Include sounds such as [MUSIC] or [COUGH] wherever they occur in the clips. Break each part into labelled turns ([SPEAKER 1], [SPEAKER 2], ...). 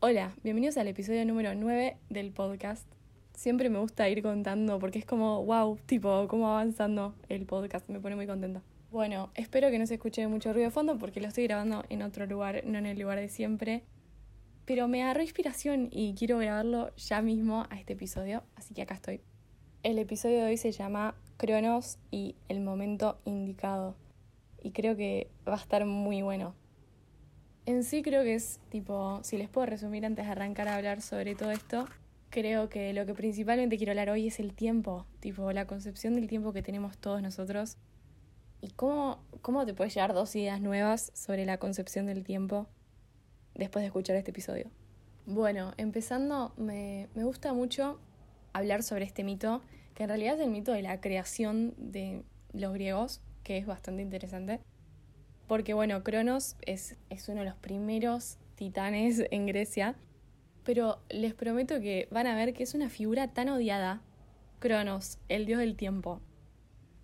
[SPEAKER 1] Hola, bienvenidos al episodio número 9 del podcast. Siempre me gusta ir contando porque es como, wow, tipo, cómo avanzando el podcast, me pone muy contenta. Bueno, espero que no se escuche mucho ruido de fondo porque lo estoy grabando en otro lugar, no en el lugar de siempre. Pero me agarró inspiración y quiero grabarlo ya mismo a este episodio, así que acá estoy. El episodio de hoy se llama Cronos y el momento indicado. Y creo que va a estar muy bueno. En sí creo que es tipo, si les puedo resumir antes de arrancar a hablar sobre todo esto, creo que lo que principalmente quiero hablar hoy es el tiempo, tipo la concepción del tiempo que tenemos todos nosotros. ¿Y cómo, cómo te puedes llevar dos ideas nuevas sobre la concepción del tiempo después de escuchar este episodio. Bueno, empezando, me, me gusta mucho hablar sobre este mito, que en realidad es el mito de la creación de los griegos, que es bastante interesante. Porque bueno, Cronos es, es uno de los primeros titanes [LAUGHS] en Grecia, pero les prometo que van a ver que es una figura tan odiada, Cronos, el dios del tiempo.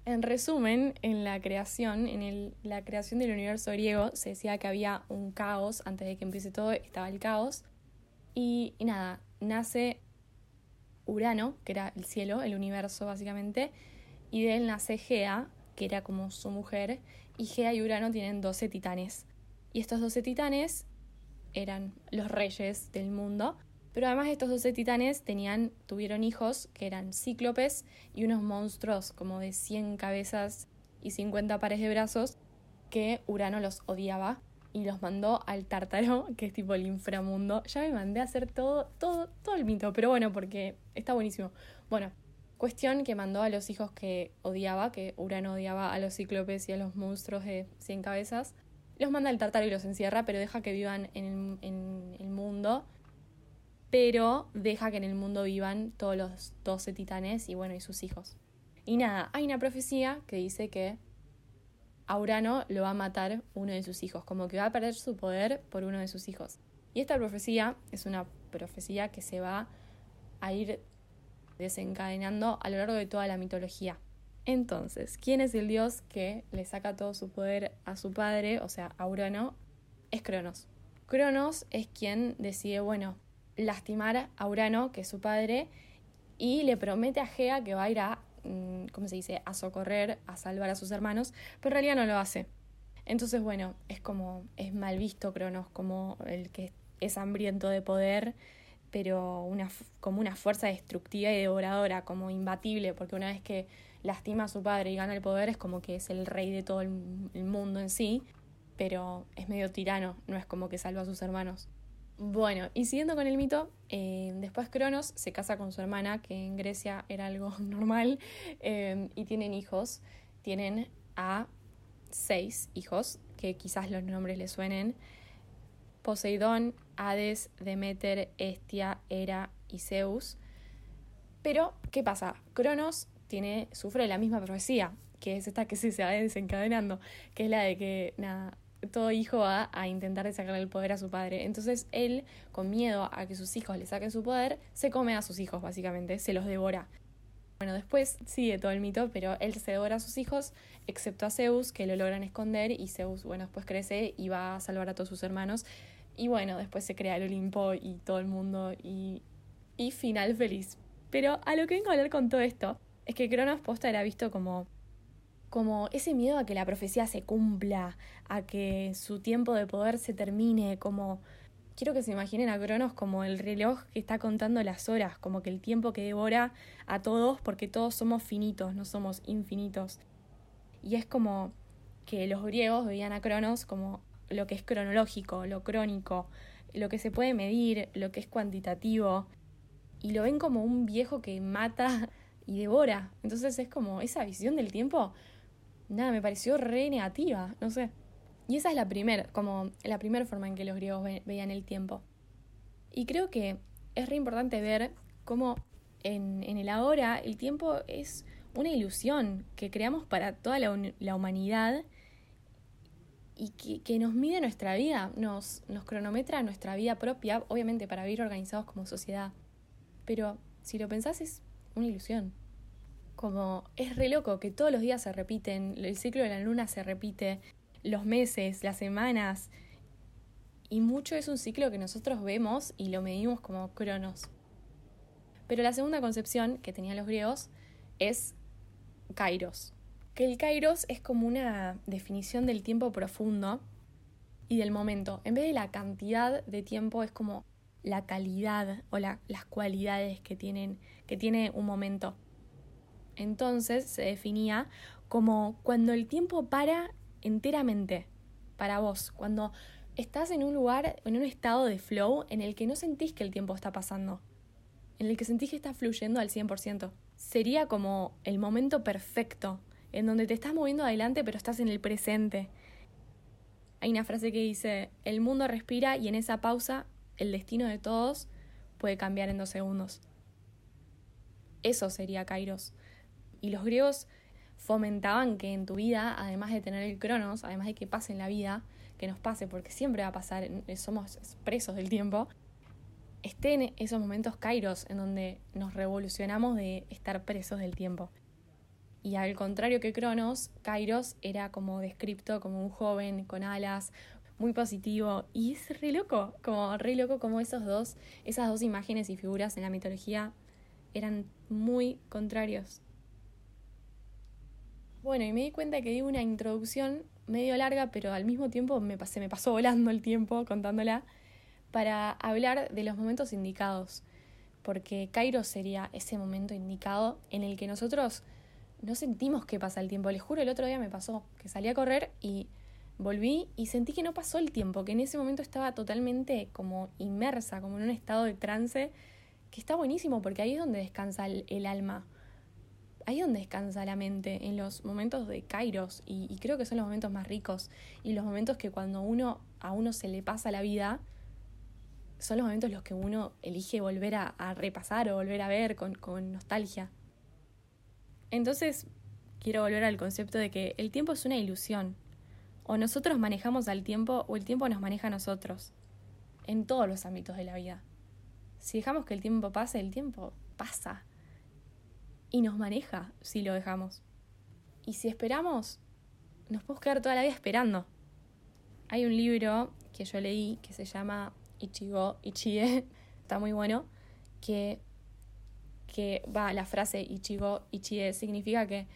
[SPEAKER 1] En resumen, en la creación, en el, la creación del universo griego, se decía que había un caos, antes de que empiece todo estaba el caos. Y, nada, nace Urano, que era el cielo, el universo básicamente, y de él nace Gea, que era como su mujer, y Gea y Urano tienen 12 titanes. Y estos 12 titanes eran los reyes del mundo, pero además estos 12 titanes tenían, tuvieron hijos que eran cíclopes y unos monstruos como de 100 cabezas y 50 pares de brazos que Urano los odiaba y los mandó al Tártaro, [LAUGHS] que es tipo el inframundo. Ya me mandé a hacer todo, todo, todo el mito, pero bueno, porque está buenísimo. Bueno, cuestión que mandó a los hijos que odiaba, que Urano odiaba a los cíclopes y a los monstruos de 100 cabezas, los manda al Tártaro y los encierra, pero deja que vivan en el, en el mundo pero deja que en el mundo vivan todos los 12 titanes y bueno, y sus hijos. Y nada, hay una profecía que dice que a Urano lo va a matar uno de sus hijos, como que va a perder su poder por uno de sus hijos. Y esta profecía es una profecía que se va a ir desencadenando a lo largo de toda la mitología. Entonces, ¿quién es el dios que le saca todo su poder a su padre, o sea, a Urano? Es Cronos. Cronos es quien decide, bueno, lastimar a Urano, que es su padre, y le promete a Gea que va a ir a, mm, ¿cómo se dice?, a socorrer, a salvar a sus hermanos, pero en realidad no lo hace. Entonces, bueno, es como, es mal visto Cronos como el que es hambriento de poder, pero una, como una fuerza destructiva y devoradora, como imbatible, porque una vez que lastima a su padre y gana el poder es como que es el rey de todo el mundo en sí, pero es medio tirano, no es como que salva a sus hermanos. Bueno, y siguiendo con el mito, eh, después Cronos se casa con su hermana, que en Grecia era algo [LAUGHS] normal, eh, y tienen hijos. Tienen a seis hijos, que quizás los nombres les suenen. Poseidón, Hades, Demeter, Estia, Hera y Zeus. Pero, ¿qué pasa? Cronos tiene, sufre la misma profecía, que es esta que se, [LAUGHS] se va desencadenando, que es la de que, nada, todo hijo va a intentar sacarle el poder a su padre. Entonces él, con miedo a que sus hijos le saquen su poder, se come a sus hijos, básicamente, se los devora. Bueno, después sigue todo el mito, pero él se devora a sus hijos, excepto a Zeus, que lo logran esconder, y Zeus, bueno, después crece y va a salvar a todos sus hermanos. Y bueno, después se crea el Olimpo y todo el mundo, y, y final feliz. Pero a lo que vengo a hablar con todo esto, es que Cronos posta era visto como como ese miedo a que la profecía se cumpla, a que su tiempo de poder se termine, como quiero que se imaginen a Cronos como el reloj que está contando las horas, como que el tiempo que devora a todos porque todos somos finitos, no somos infinitos. Y es como que los griegos veían a Cronos como lo que es cronológico, lo crónico, lo que se puede medir, lo que es cuantitativo, y lo ven como un viejo que mata y devora. Entonces es como esa visión del tiempo nada, me pareció re negativa, no sé. Y esa es la primera, como la primera forma en que los griegos veían el tiempo. Y creo que es re importante ver cómo en, el ahora el tiempo es una ilusión que creamos para toda la humanidad y que, que, nos mide nuestra vida, nos, nos cronometra nuestra vida propia, obviamente para vivir organizados como sociedad. Pero si lo pensás es una ilusión. Como es re loco que todos los días se repiten, el ciclo de la luna se repite, los meses, las semanas. y mucho es un ciclo que nosotros vemos y lo medimos como cronos. Pero la segunda concepción que tenían los griegos es kairos, que el kairos es como una definición del tiempo profundo y del momento. En vez de la cantidad de tiempo es como la calidad o las cualidades que, tienen, que tiene un momento. Entonces se definía como cuando el tiempo para enteramente para vos, cuando estás en un lugar, en un estado de flow en el que no sentís que el tiempo está pasando, en el que sentís que está fluyendo al 100%. Sería como el momento perfecto, en donde te estás moviendo adelante pero estás en el presente. Hay una frase que dice, el mundo respira y en esa pausa el destino de todos puede cambiar en dos segundos. Eso sería Kairos. Y los griegos fomentaban que en tu vida, además de tener el cronos, además de que pase en la vida, que nos pase, porque siempre va a pasar, somos presos del tiempo, estén esos momentos kairos en donde nos revolucionamos de estar presos del tiempo. Y al contrario que Cronos, Kairos era como descripto como un joven con alas, muy positivo. Y es re loco, como re loco como esos dos, esas dos imágenes y figuras en la mitología eran muy contrarios. Bueno, y me di cuenta que di una introducción medio larga, pero al mismo tiempo me pasé, me pasó volando el tiempo contándola, para hablar de los momentos indicados. Porque Kairos sería ese momento indicado en el que nosotros no sentimos que pasa el tiempo. Les juro, el otro día me pasó que salí a correr y volví y sentí que no pasó el tiempo, que en ese momento estaba totalmente como inmersa, como en un estado de trance, que está buenísimo porque ahí es donde descansa el alma ahí donde descansa la mente, en los momentos de Kairos, y, creo que son los momentos más ricos, y los momentos que cuando uno a uno se le pasa la vida, son los momentos los que uno elige volver a, repasar o volver a ver con nostalgia. Entonces, quiero volver al concepto de que el tiempo es una ilusión. O nosotros manejamos al tiempo o el tiempo nos maneja a nosotros. En todos los ámbitos de la vida. Si dejamos que el tiempo pase, el tiempo pasa y nos maneja si lo dejamos. Y si esperamos, nos podemos quedar toda la vida esperando. Hay un libro que yo leí que se llama Ichigo Ichie, [LAUGHS] está muy bueno, que, que va la frase Ichigo Ichie significa que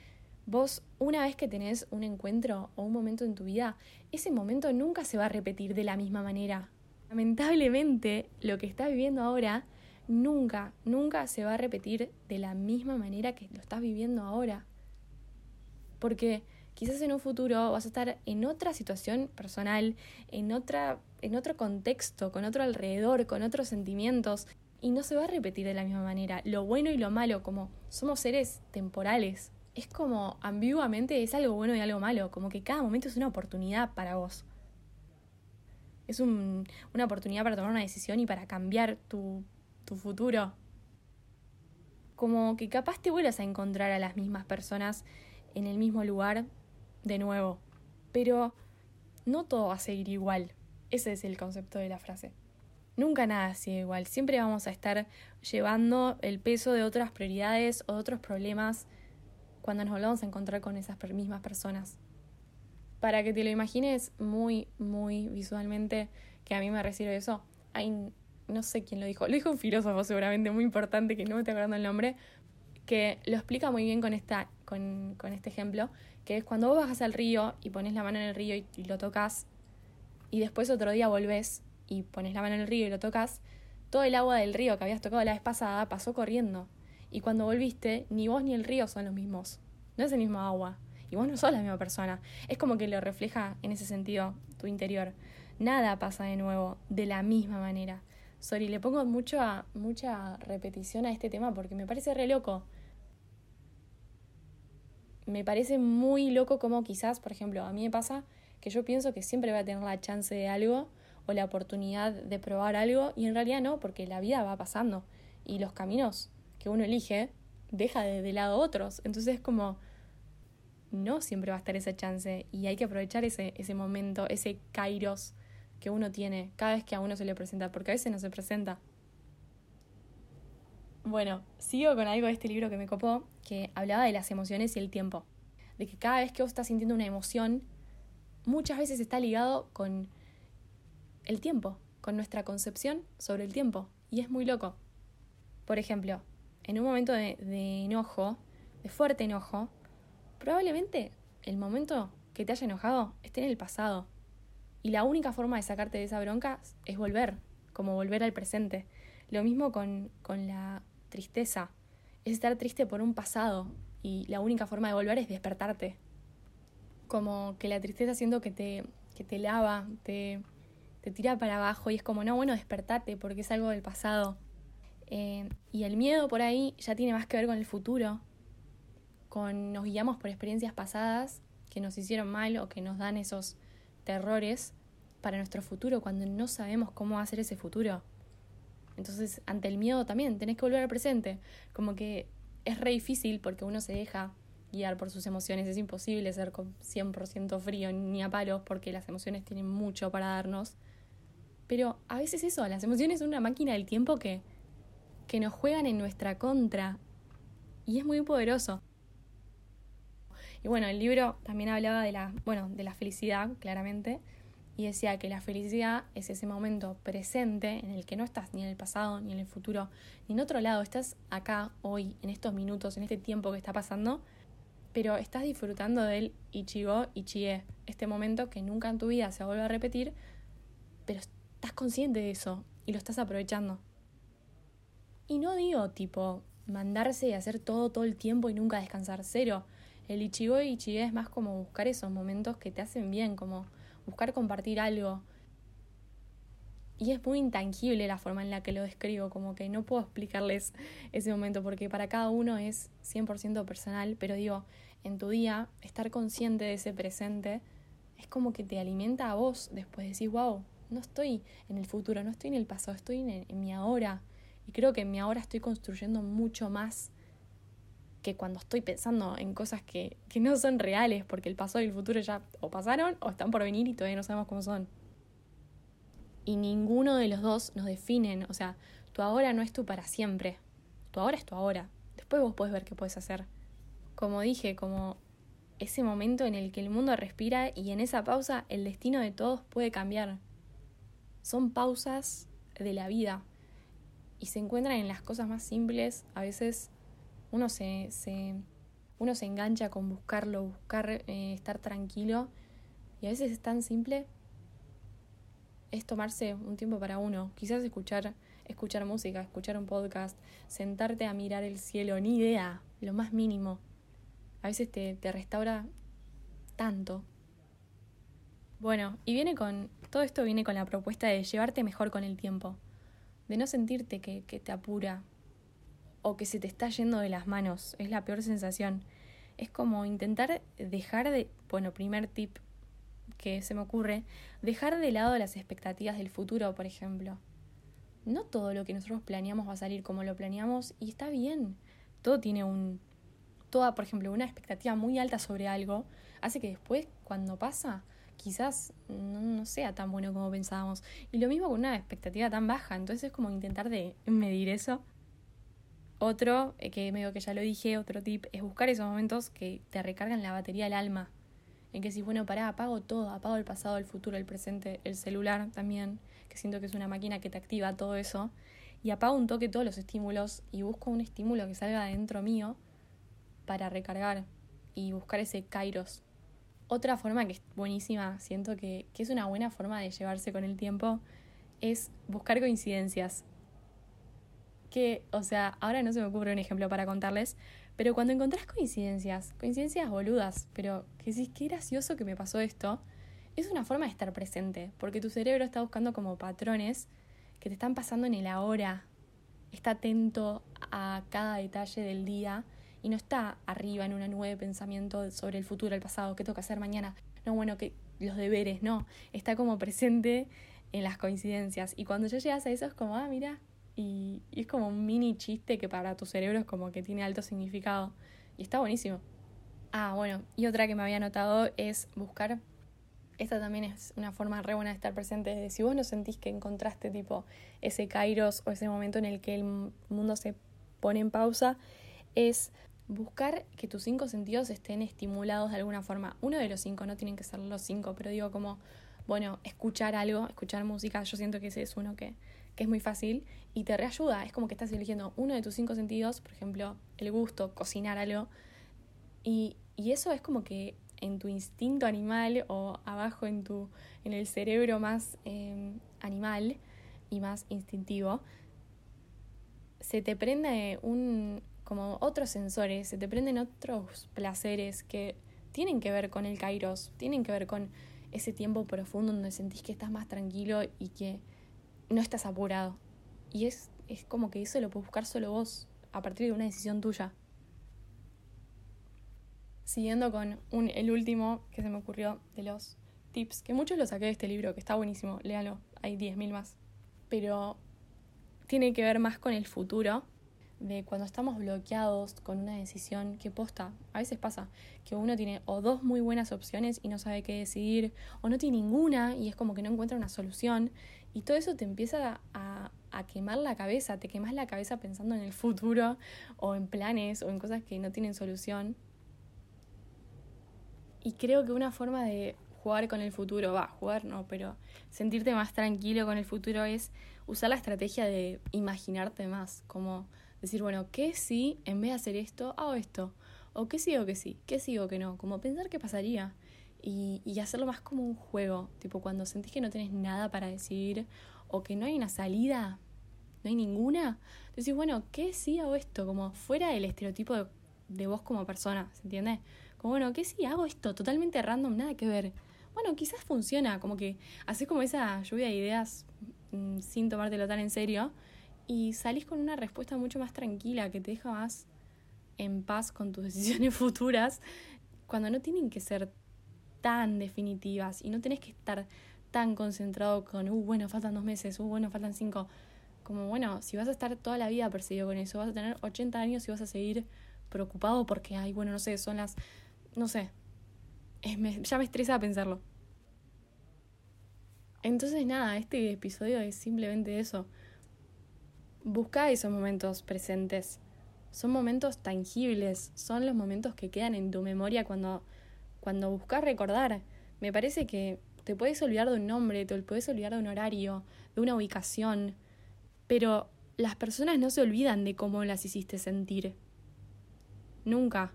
[SPEAKER 1] vos una vez que tenés un encuentro o un momento en tu vida, ese momento nunca se va a repetir de la misma manera. Lamentablemente, lo que estás viviendo ahora nunca, nunca se va a repetir de la misma manera que lo estás viviendo ahora. Porque quizás en un futuro vas a estar en otra situación personal, en, otra, en otro contexto, con otro alrededor, con otros sentimientos, y no se va a repetir de la misma manera. Lo bueno y lo malo, como somos seres temporales, es como ambiguamente es algo bueno y algo malo, como que cada momento es una oportunidad para vos. Es una oportunidad para tomar una decisión y para cambiar tu tu futuro. Como que capaz te vuelvas a encontrar a las mismas personas en el mismo lugar de nuevo. Pero no todo va a seguir igual. Ese es el concepto de la frase. Nunca nada sigue igual. Siempre vamos a estar llevando el peso de otras prioridades o de otros problemas cuando nos volvamos a encontrar con esas mismas personas. Para que te lo imagines muy, muy visualmente, que a mí me recibe eso, hay no sé quién lo dijo, lo dijo un filósofo seguramente muy importante, que no me estoy acordando el nombre, que lo explica muy bien con, esta, con, este ejemplo, que es cuando vos bajas al río y pones la mano en el río y, y, lo tocas, y después otro día volvés y pones la mano en el río y lo tocas, todo el agua del río que habías tocado la vez pasada pasó corriendo. Y cuando volviste, ni vos ni el río son los mismos. No es el mismo agua. Y vos no sos la misma persona. Es como que lo refleja en ese sentido tu interior. Nada pasa de nuevo de la misma manera. Sorry, le pongo mucha, mucha repetición a este tema porque me parece re loco. Me parece muy loco como quizás, por ejemplo, a mí me pasa que yo pienso que siempre va a tener la chance de algo o la oportunidad de probar algo y en realidad no, porque la vida va pasando y los caminos que uno elige deja de, lado otros. Entonces es como, no siempre va a estar esa chance y hay que aprovechar ese, ese momento, ese kairos que uno tiene cada vez que a uno se le presenta, porque a veces no se presenta. Bueno, sigo con algo de este libro que me copó, que hablaba de las emociones y el tiempo. De que cada vez que vos estás sintiendo una emoción, muchas veces está ligado con el tiempo, con nuestra concepción sobre el tiempo. Y es muy loco. Por ejemplo, en un momento de, enojo, de fuerte enojo, probablemente el momento que te haya enojado esté en el pasado. Y la única forma de sacarte de esa bronca es volver, como volver al presente. Lo mismo con, con la tristeza. Es estar triste por un pasado y la única forma de volver es despertarte. Como que la tristeza siento que te, que te lava, te, te tira para abajo y es como, no, bueno, despertate porque es algo del pasado. Eh, y el miedo por ahí ya tiene más que ver con el futuro, con nos guiamos por experiencias pasadas que nos hicieron mal o que nos dan esos terrores para nuestro futuro cuando no sabemos cómo ser ese futuro. Entonces, ante el miedo también tenés que volver al presente. Como que es re difícil porque uno se deja guiar por sus emociones. Es imposible ser con 100% frío ni a palos porque las emociones tienen mucho para darnos. Pero a veces eso, las emociones son una máquina del tiempo que, que nos juegan en nuestra contra. Y es muy poderoso. Y bueno, el libro también hablaba de la, bueno, de la felicidad, claramente, y decía que la felicidad es ese momento presente en el que no estás ni en el pasado, ni en el futuro, ni en otro lado, estás acá, hoy, en estos minutos, en este tiempo que está pasando, pero estás disfrutando del Ichigo Ichie, este momento que nunca en tu vida se vuelve a repetir, pero estás consciente de eso y lo estás aprovechando. Y no digo tipo mandarse y hacer todo todo el tiempo y nunca descansar, cero. El Ichigo y es más como buscar esos momentos que te hacen bien, como buscar compartir algo. Y es muy intangible la forma en la que lo describo, como que no puedo explicarles ese momento porque para cada uno es 100% personal, pero digo, en tu día, estar consciente de ese presente es como que te alimenta a vos, después decís, wow, no estoy en el futuro, no estoy en el pasado, estoy en, mi ahora. Y creo que en mi ahora estoy construyendo mucho más que cuando estoy pensando en cosas que, que no son reales, porque el pasado y el futuro ya o pasaron o están por venir y todavía no sabemos cómo son. Y ninguno de los dos nos definen, o sea, tu ahora no es tu para siempre, tu ahora es tu ahora. Después vos podés ver qué puedes hacer. Como dije, como ese momento en el que el mundo respira y en esa pausa el destino de todos puede cambiar. Son pausas de la vida y se encuentran en las cosas más simples, a veces uno se, se, uno se engancha con buscarlo, buscar eh, estar tranquilo y a veces es tan simple es tomarse un tiempo para uno, quizás escuchar, escuchar música, escuchar un podcast, sentarte a mirar el cielo, ni idea, lo más mínimo. A veces te, te restaura tanto. Bueno, y viene con, todo esto viene con la propuesta de llevarte mejor con el tiempo, de no sentirte que, que te apura, o que se te está yendo de las manos. Es la peor sensación. Es como intentar dejar de, bueno, primer tip que se me ocurre, dejar de lado las expectativas del futuro, por ejemplo. No todo lo que nosotros planeamos va a salir como lo planeamos y está bien. Todo tiene un... Toda, por ejemplo, una expectativa muy alta sobre algo hace que después, cuando pasa, quizás no, sea tan bueno como pensábamos. Y lo mismo con una expectativa tan baja. Entonces es como intentar de medir eso otro, eh, que medio que ya lo dije, otro tip, es buscar esos momentos que te recargan la batería del alma. En que si, bueno, pará, apago todo, apago el pasado, el futuro, el presente, el celular también, que siento que es una máquina que te activa todo eso. Y apago un toque todos los estímulos y busco un estímulo que salga dentro mío para recargar y buscar ese kairos. Otra forma que es buenísima, siento que, que es una buena forma de llevarse con el tiempo, es buscar coincidencias. Que, o sea, ahora no se me ocurre un ejemplo para contarles, pero cuando encontrás coincidencias, coincidencias boludas, pero que decís, qué gracioso que me pasó esto, es una forma de estar presente, porque tu cerebro está buscando como patrones que te están pasando en el ahora, está atento a cada detalle del día y no está arriba en una nube de pensamiento sobre el futuro, el pasado, qué toca hacer mañana, no, bueno, que los deberes, no, está como presente en las coincidencias y cuando ya llegas a eso es como, ah, mira, y, es como un mini chiste que para tu cerebro es como que tiene alto significado. Y está buenísimo. Ah, bueno, y otra que me había notado es buscar. Esta también es una forma re buena de estar presente. Si vos no sentís que encontraste tipo ese kairos o ese momento en el que el mundo se pone en pausa, es buscar que tus cinco sentidos estén estimulados de alguna forma. Uno de los cinco, no tienen que ser los cinco, pero digo como bueno, escuchar algo, escuchar música, yo siento que ese es uno que, que es muy fácil y te reayuda. Es como que estás eligiendo uno de tus cinco sentidos, por ejemplo, el gusto, cocinar algo. Y, y eso es como que en tu instinto animal o abajo en, tu, en el cerebro más em, animal y más instintivo, se te prende un, como otros sensores, se te prenden otros placeres que tienen que ver con el kairos, tienen que ver con ese tiempo profundo donde sentís que estás más tranquilo y que no estás apurado. Y es, es como que eso lo puedes buscar solo vos, a partir de una decisión tuya. Siguiendo con un, el último que se me ocurrió de los tips, que muchos los saqué de este libro, que está buenísimo, léalo, hay 10.000 más. Pero tiene que ver más con el futuro, de cuando estamos bloqueados con una decisión que posta. A veces pasa que uno tiene o dos muy buenas opciones y no sabe qué decidir, o no tiene ninguna y es como que no encuentra una solución. Y todo eso te empieza a, a quemar la cabeza, te quemas la cabeza pensando en el futuro o en planes o en cosas que no tienen solución. Y creo que una forma de jugar con el futuro, va, jugar no, pero sentirte más tranquilo con el futuro es usar la estrategia de imaginarte más, como decir, bueno, ¿qué si en vez de hacer esto, hago esto? ¿O qué sí o qué sí? ¿Qué sí o qué no? Como pensar qué pasaría y, y hacerlo más como un juego, tipo cuando sentís que no tenés nada para decir o que no hay una salida, no hay ninguna, decís, bueno, ¿qué sí hago esto? Como fuera del estereotipo de, de vos como persona, ¿se entiende? Como, bueno, ¿qué si hago esto? Totalmente random, nada que ver. Bueno, quizás funciona, como que haces como esa lluvia de ideas mm, sin tomártelo tan en serio y salís con una respuesta mucho más tranquila que te deja más en paz con tus [LAUGHS] decisiones futuras cuando no tienen que ser tan definitivas y no tenés que estar tan concentrado con, uh, bueno, faltan dos meses, uh, bueno, faltan cinco. Como, bueno, si vas a estar toda la vida perseguido con eso, vas a tener 80 años y vas a seguir preocupado porque, ay, bueno, no sé, son las, no sé, ya me estresa pensarlo. Entonces, nada, este episodio es simplemente eso busca esos momentos presentes. Son momentos tangibles, son los momentos que quedan en tu memoria cuando, cuando buscas recordar. Me parece que te puedes olvidar de un nombre, te puedes olvidar de un horario, de una ubicación, pero las personas no se olvidan de cómo las hiciste sentir. Nunca.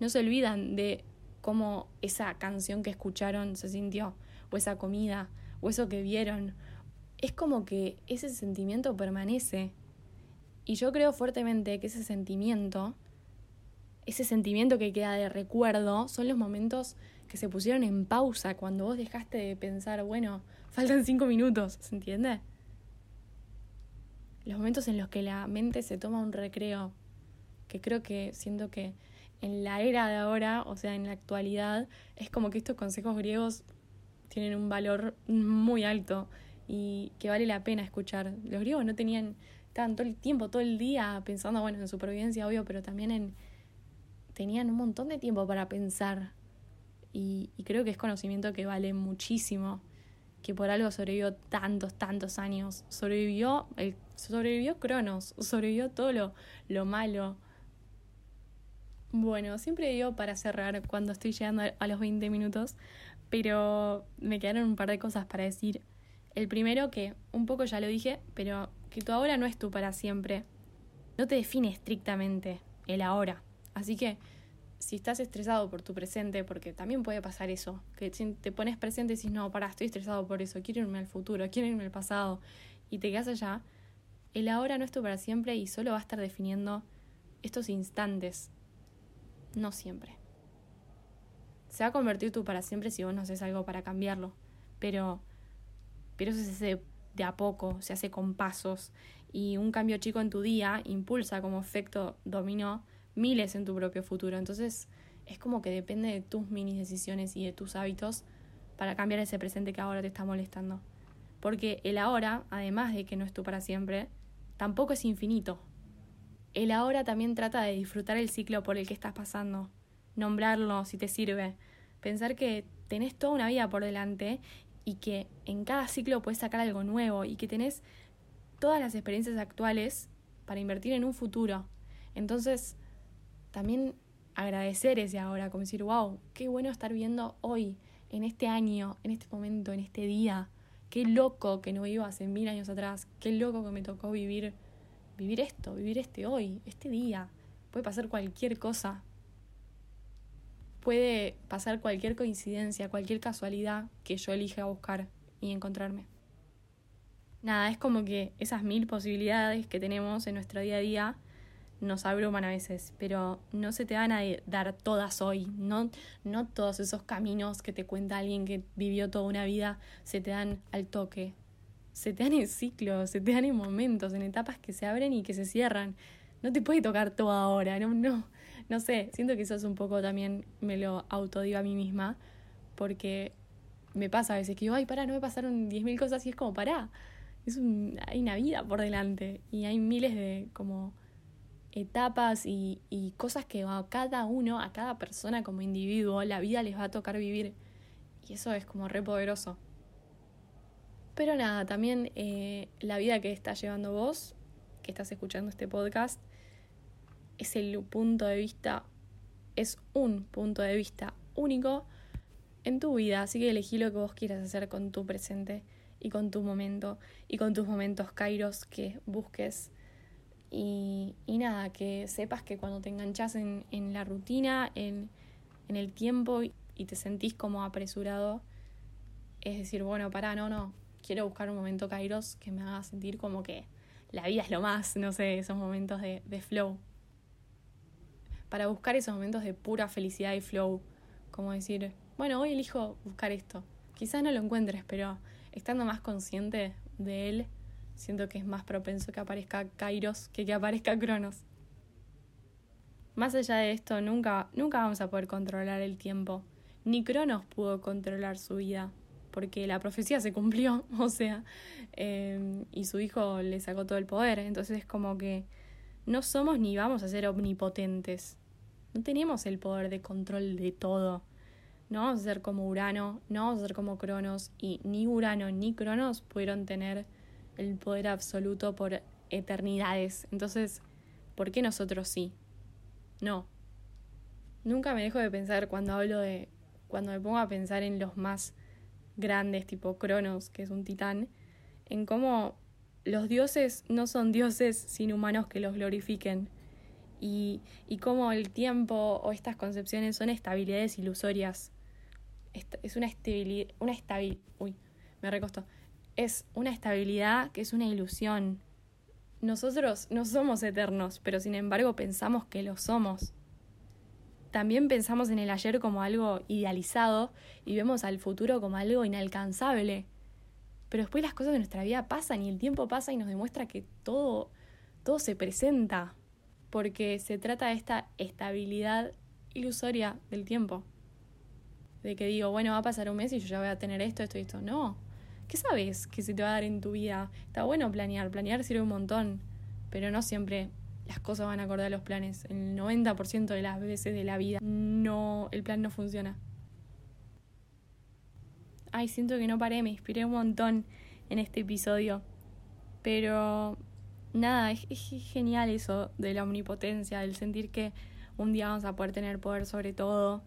[SPEAKER 1] No se olvidan de cómo esa canción que escucharon se sintió, o esa comida, o eso que vieron. Es como que ese sentimiento permanece y yo creo fuertemente que ese sentimiento, ese sentimiento que queda de recuerdo, son los momentos que se pusieron en pausa cuando vos dejaste de pensar, bueno, faltan cinco minutos, ¿se entiende? Los momentos en los que la mente se toma un recreo, que creo que siento que en la era de ahora, o sea, en la actualidad, es como que estos consejos griegos tienen un valor muy alto y que vale la pena escuchar. Los griegos no tenían estaban todo el tiempo, todo el día pensando, bueno, en supervivencia, obvio, pero también en... tenían un montón de tiempo para pensar. Y, creo que es conocimiento que vale muchísimo, que por algo sobrevivió tantos, tantos años. Sobrevivió, el, sobrevivió Cronos, sobrevivió todo lo, lo malo. Bueno, siempre digo para cerrar cuando estoy llegando a los 20 minutos, pero me quedaron un par de cosas para decir. El primero que un poco ya lo dije, pero que tu ahora no es tu para siempre. No te define estrictamente el ahora. Así que si estás estresado por tu presente, porque también puede pasar eso, que te pones presente y dices, no, pará, estoy estresado por eso, quiero irme al futuro, quiero irme al pasado, y te quedas allá, el ahora no es tu para siempre y solo va a estar definiendo estos instantes, no siempre. Se va a convertir tu para siempre si vos no haces algo para cambiarlo, pero, pero eso es ese de a poco, se hace con pasos y un cambio chico en tu día impulsa como efecto dominó miles en tu propio futuro. Entonces es como que depende de tus mini decisiones y de tus hábitos para cambiar ese presente que ahora te está molestando. Porque el ahora, además de que no es tú para siempre, tampoco es infinito. El ahora también trata de disfrutar el ciclo por el que estás pasando, nombrarlo si te sirve, pensar que tenés toda una vida por delante y que en cada ciclo puedes sacar algo nuevo y que tenés todas las experiencias actuales para invertir en un futuro. Entonces, también agradecer ese ahora, como decir, wow, qué bueno estar viendo hoy en este año, en este momento, en este día. Qué loco que no vivo hace mil años atrás. Qué loco que me tocó vivir, vivir esto, vivir este hoy, este día. Puede pasar cualquier cosa. Puede pasar cualquier coincidencia, cualquier casualidad que yo elija buscar y encontrarme. Nada, es como que esas mil posibilidades que tenemos en nuestro día a día nos abruman a veces, pero no se te van a dar todas hoy, no, no todos esos caminos que te cuenta alguien que vivió toda una vida se te dan al toque, se te dan en ciclos, se te dan en momentos, en etapas que se abren y que se cierran. No te puede tocar todo ahora, no, no, no sé, siento que eso es un poco también me lo autodigo a mí misma, porque me pasa a veces que digo, ay, pará, no me pasaron 10.000 cosas y es como, pará, es un, hay una vida por delante y hay miles de como etapas y, y, cosas que a cada uno, a cada persona como individuo, la vida les va a tocar vivir. Y eso es como re poderoso. Pero nada, también eh, la vida que estás llevando vos, que estás escuchando este podcast, es el punto de vista, es un punto de vista único en tu vida. Así que elegí lo que vos quieras hacer con tu presente y con tu momento y con tus momentos kairos que busques y, nada, que sepas que cuando te enganchas en, en la rutina, en, en, el tiempo y te sentís como apresurado, es decir, bueno, pará, no, no, quiero buscar un momento kairos que me haga sentir como que la vida es lo más, no sé, esos momentos de, de flow. Para buscar esos momentos de pura felicidad y flow, como decir, bueno, hoy elijo buscar esto. Quizás no lo encuentres, pero estando más consciente de él, Siento que es más propenso que aparezca Kairos que que aparezca Cronos. Más allá de esto, nunca, nunca vamos a poder controlar el tiempo. Ni Cronos pudo controlar su vida, porque la profecía se cumplió, [LAUGHS] o sea, em, y su hijo le sacó todo el poder. Entonces es como que no somos ni vamos a ser omnipotentes. No tenemos el poder de control de todo. No vamos a ser como Urano, no vamos a ser como Cronos, y ni Urano ni Cronos pudieron tener el poder absoluto por eternidades. Entonces, ¿por qué nosotros sí? No. Nunca me dejo de pensar cuando hablo de. cuando me pongo a pensar en los más grandes, tipo Cronos, que es un titán, en cómo los dioses no son dioses sin humanos que los glorifiquen. Y, cómo el tiempo o estas concepciones son estabilidades ilusorias. Es una estabilidad. Una uy, me es una estabilidad que es una ilusión. Nosotros no somos eternos, pero sin embargo pensamos que lo somos. También pensamos en el ayer como algo idealizado y vemos al futuro como algo inalcanzable. Pero después las cosas de nuestra vida pasan y el tiempo pasa y nos demuestra que todo, todo se presenta, porque se trata de esta estabilidad ilusoria del tiempo. De que digo, bueno, va a pasar un mes y yo ya voy a tener esto, esto y esto. No, ¿Qué sabes que se te va a dar en tu vida? Está bueno planear, planear sirve un montón, pero no siempre las cosas van a acordar los planes. El 90% de las veces de la vida no, el plan no funciona. Ay, siento que no paré, me inspiré un montón en este episodio. Pero nada, es, genial eso de la omnipotencia, del sentir que un día vamos a poder tener poder sobre todo.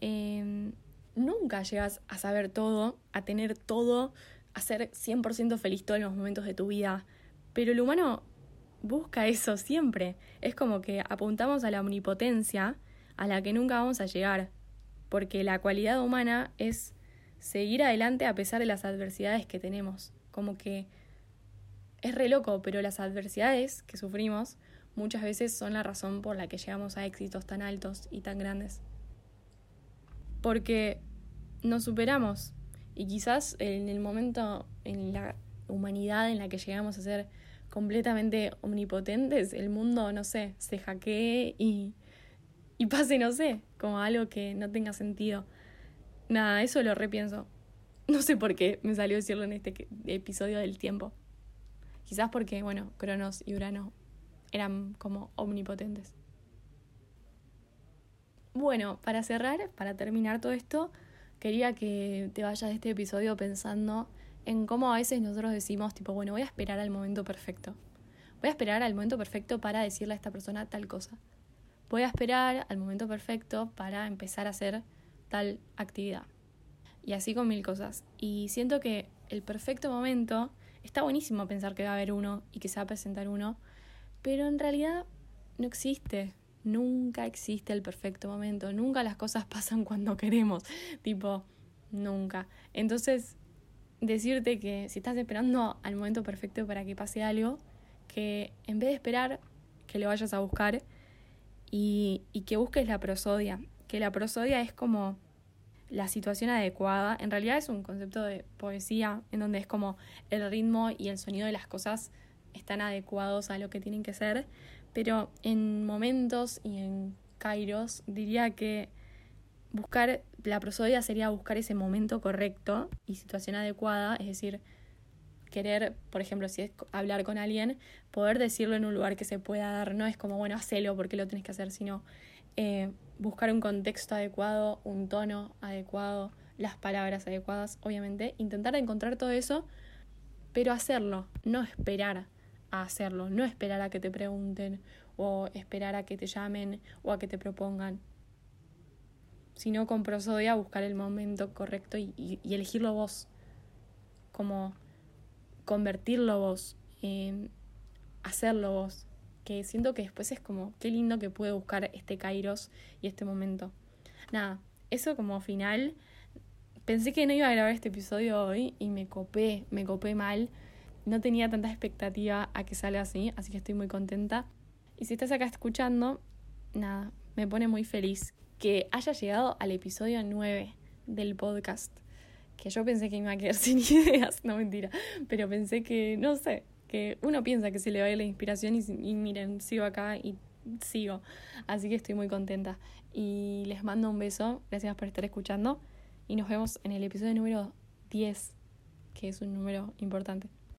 [SPEAKER 1] Eh, nunca llegas a saber todo, a tener todo, a ser 100% feliz todos los momentos de tu vida. Pero el humano busca eso siempre. Es como que apuntamos a la omnipotencia a la que nunca vamos a llegar. Porque la cualidad humana es seguir adelante a pesar de las adversidades que tenemos. Como que es re loco, pero las adversidades que sufrimos muchas veces son la razón por la que llegamos a éxitos tan altos y tan grandes. Porque nos superamos y quizás en el momento, en la humanidad en la que llegamos a ser completamente omnipotentes, el mundo, no sé, se hackee y, y pase, no sé, como algo que no tenga sentido. Nada, eso lo repienso. No sé por qué me salió decirlo en este episodio del tiempo. Quizás porque, bueno, Cronos y Urano eran como omnipotentes. Bueno, para cerrar, para terminar todo esto, quería que te vayas de este episodio pensando en cómo a veces nosotros decimos, tipo, bueno, voy a esperar al momento perfecto. Voy a esperar al momento perfecto para decirle a esta persona tal cosa. Voy a esperar al momento perfecto para empezar a hacer tal actividad. Y así con mil cosas. Y siento que el perfecto momento, está buenísimo pensar que va a haber uno y que se va a presentar uno, pero en realidad no existe. Nunca existe el perfecto momento. Nunca las cosas [LAUGHS] pasan cuando queremos. Tipo, nunca. Entonces, decirte que si estás esperando al momento perfecto para que pase algo, que en vez de esperar, que lo vayas a buscar y, y que busques la prosodia. Que la prosodia es como la situación adecuada. En realidad es un concepto de poesía en donde es como el ritmo y el sonido de las cosas están adecuados a lo que tienen que ser. Pero en momentos y en kairos diría que buscar la prosodia sería buscar ese momento correcto y situación adecuada, es decir, querer, por ejemplo, si es hablar con alguien, poder decirlo en un lugar que se pueda dar, no es como, bueno, hacelo porque lo tenés que hacer, sino eh, buscar un contexto adecuado, un tono adecuado, las palabras adecuadas, obviamente, intentar encontrar todo eso, pero hacerlo, no esperar a hacerlo, no esperar a que te pregunten o esperar a que te llamen o a que te propongan, sino con prosodia buscar el momento correcto y, elegirlo vos, como convertirlo vos, en hacerlo vos, que siento que después es como, qué lindo que pude buscar este Kairos y este momento. Nada, eso como final, pensé que no iba a grabar este episodio hoy y me copé, me copé mal, no tenía tanta expectativa a que salga así, así que estoy muy contenta. Y si estás acá escuchando, nada, me pone muy feliz que haya llegado al episodio 9 del podcast que yo pensé que iba a quedar [LAUGHS] sin ideas, no mentira, pero pensé que, no sé, que uno piensa que se le va a ir la inspiración y, y miren, sigo acá y sigo. Así que estoy muy contenta. Y les mando un beso, gracias por estar escuchando y nos vemos en el episodio número 10, que es un número importante.